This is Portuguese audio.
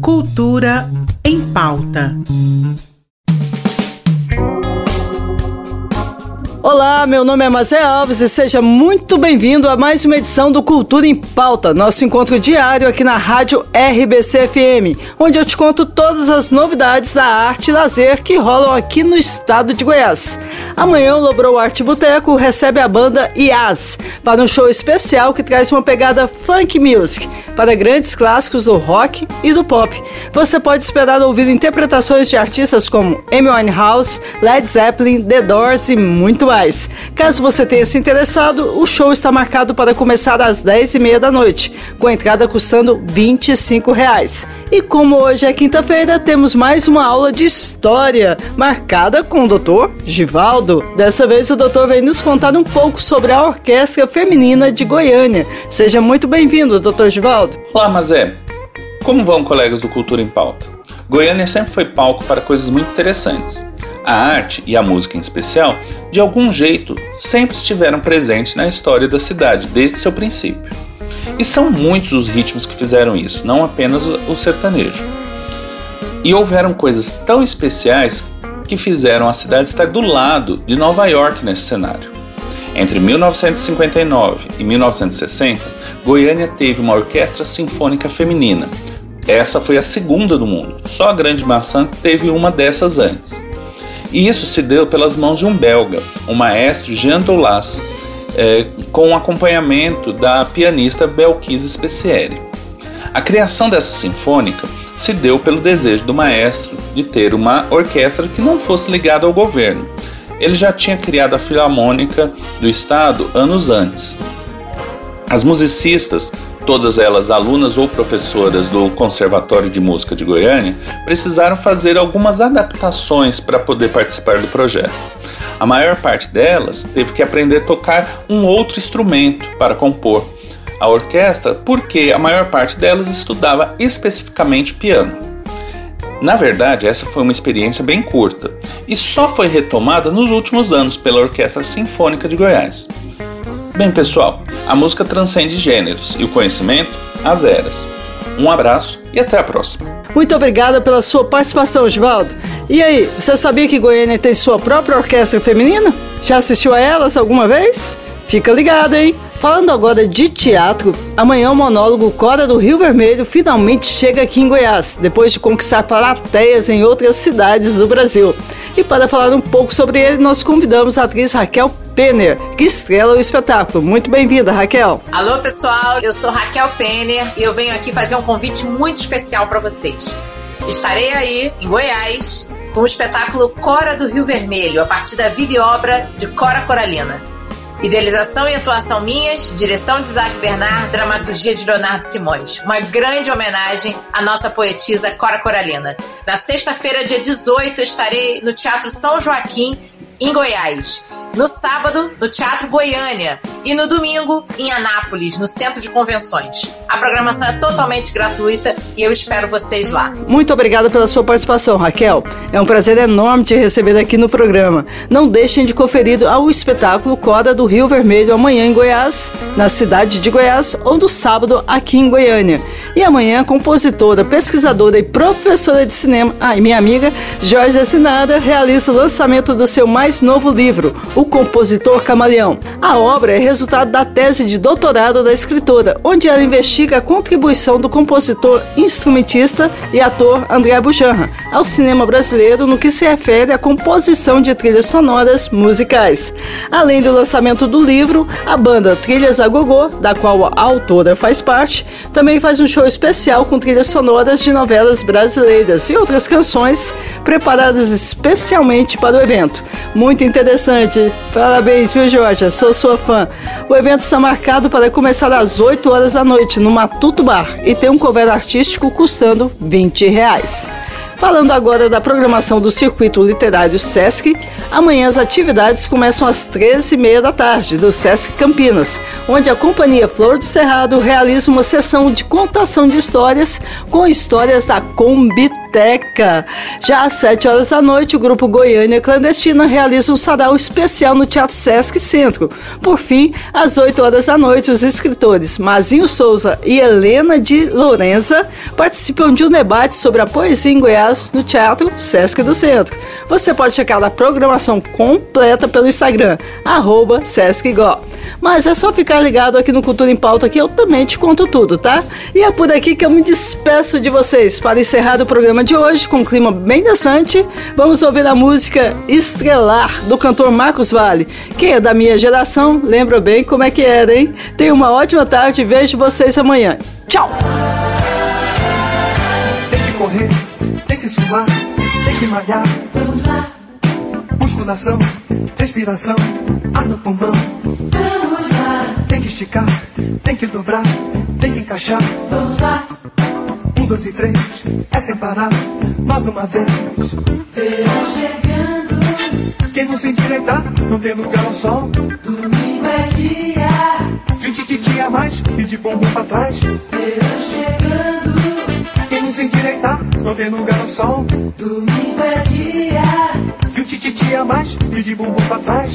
Cultura em pauta. Olá, meu nome é Mazé Alves e seja muito bem-vindo a mais uma edição do Cultura em Pauta, nosso encontro diário aqui na Rádio RBC FM, onde eu te conto todas as novidades da arte e lazer que rolam aqui no estado de Goiás. Amanhã o Lobrou Arte Boteco recebe a banda IAS para um show especial que traz uma pegada funk music para grandes clássicos do rock e do pop. Você pode esperar ouvir interpretações de artistas como Amy Winehouse, Led Zeppelin, The Doors e muito Caso você tenha se interessado, o show está marcado para começar às 10h30 da noite, com a entrada custando 25 reais. E como hoje é quinta-feira, temos mais uma aula de história, marcada com o Dr. Givaldo. Dessa vez o doutor vem nos contar um pouco sobre a Orquestra Feminina de Goiânia. Seja muito bem-vindo, Dr. Givaldo. Olá, Mazé. Como vão, colegas do Cultura em Pauta? Goiânia sempre foi palco para coisas muito interessantes. A arte e a música em especial, de algum jeito, sempre estiveram presentes na história da cidade desde seu princípio. E são muitos os ritmos que fizeram isso, não apenas o sertanejo. E houveram coisas tão especiais que fizeram a cidade estar do lado de Nova York nesse cenário. Entre 1959 e 1960, Goiânia teve uma orquestra sinfônica feminina. Essa foi a segunda do mundo, só a Grande Maçã teve uma dessas antes. E isso se deu pelas mãos de um belga, o maestro Jean Dolas, é, com o acompanhamento da pianista Belkise Specieri. A criação dessa sinfônica se deu pelo desejo do maestro de ter uma orquestra que não fosse ligada ao governo. Ele já tinha criado a Filarmônica do Estado anos antes. As musicistas todas elas alunas ou professoras do Conservatório de Música de Goiânia, precisaram fazer algumas adaptações para poder participar do projeto. A maior parte delas teve que aprender a tocar um outro instrumento para compor a orquestra, porque a maior parte delas estudava especificamente piano. Na verdade, essa foi uma experiência bem curta e só foi retomada nos últimos anos pela Orquestra Sinfônica de Goiás. Bem, pessoal, a música transcende gêneros e o conhecimento as eras. Um abraço e até a próxima. Muito obrigada pela sua participação, Osvaldo. E aí, você sabia que Goiânia tem sua própria orquestra feminina? Já assistiu a elas alguma vez? Fica ligado, hein? Falando agora de teatro, amanhã o monólogo Cora do Rio Vermelho finalmente chega aqui em Goiás, depois de conquistar plateias em outras cidades do Brasil. E para falar um pouco sobre ele, nós convidamos a atriz Raquel Penner, que estrela o espetáculo. Muito bem-vinda, Raquel. Alô, pessoal, eu sou Raquel Penner e eu venho aqui fazer um convite muito especial para vocês. Estarei aí, em Goiás, com o espetáculo Cora do Rio Vermelho, a partir da vida e obra de Cora Coralina. Idealização e atuação minhas, direção de Isaac Bernard, dramaturgia de Leonardo Simões. Uma grande homenagem à nossa poetisa Cora Coralina. Na sexta-feira, dia 18, estarei no Teatro São Joaquim, em Goiás. No sábado, no Teatro Goiânia. E no domingo, em Anápolis, no Centro de Convenções. A programação é totalmente gratuita e eu espero vocês lá. Muito obrigada pela sua participação, Raquel. É um prazer enorme te receber aqui no programa. Não deixem de conferir ao espetáculo Coda do Rio Vermelho amanhã em Goiás, na cidade de Goiás, ou no sábado aqui em Goiânia. E amanhã, compositora, pesquisadora e professora de cinema, ah, minha amiga Jorge Assinada, realiza o lançamento do seu mais novo livro, O Compositor Camaleão. A obra é resultado da tese de doutorado da escritora, onde ela investiga a contribuição do compositor, instrumentista e ator André Bujanra ao cinema brasileiro no que se refere à composição de trilhas sonoras musicais. Além do lançamento do livro, a banda Trilhas a Gogô, da qual a autora faz parte, também faz um show especial com trilhas sonoras de novelas brasileiras e outras canções preparadas especialmente para o evento. Muito interessante. Parabéns, viu, Jorge? Sou sua fã. O evento está marcado para começar às 8 horas da noite no Matuto Bar e tem um cover artístico custando 20 reais. Falando agora da programação do Circuito Literário Sesc, amanhã as atividades começam às 13h30 da tarde do Sesc Campinas, onde a Companhia Flor do Cerrado realiza uma sessão de contação de histórias com histórias da Combi Discoteca. Já às 7 horas da noite, o grupo Goiânia Clandestina realiza um sarau especial no Teatro Sesc Centro. Por fim, às 8 horas da noite, os escritores Mazinho Souza e Helena de Lourença participam de um debate sobre a poesia em Goiás no Teatro Sesc do Centro. Você pode checar a programação completa pelo Instagram, arroba SescGo. Mas é só ficar ligado aqui no Cultura em Pauta que eu também te conto tudo, tá? E é por aqui que eu me despeço de vocês. Para encerrar o programa de hoje, com um clima bem dançante, vamos ouvir a música Estrelar, do cantor Marcos Vale. Quem é da minha geração, lembra bem como é que era, hein? Tenha uma ótima tarde e vejo vocês amanhã. Tchau! Tem que correr, tem que suar, tem que malhar. Vamos lá. Musculação, respiração, ar no pulmão. Vamos lá. Tem que esticar, tem que dobrar, tem que encaixar. Vamos lá. Dois e três, é sem parar, mais uma vez. Verão chegando. Quem não se endireitar, não tem lugar ao sol. Domingo é dia. De tititi a mais e de bumbum pra trás. Verão chegando. Quem não se endireitar, não tem lugar ao sol. Domingo é dia. De tititi a mais e de bumbum pra trás.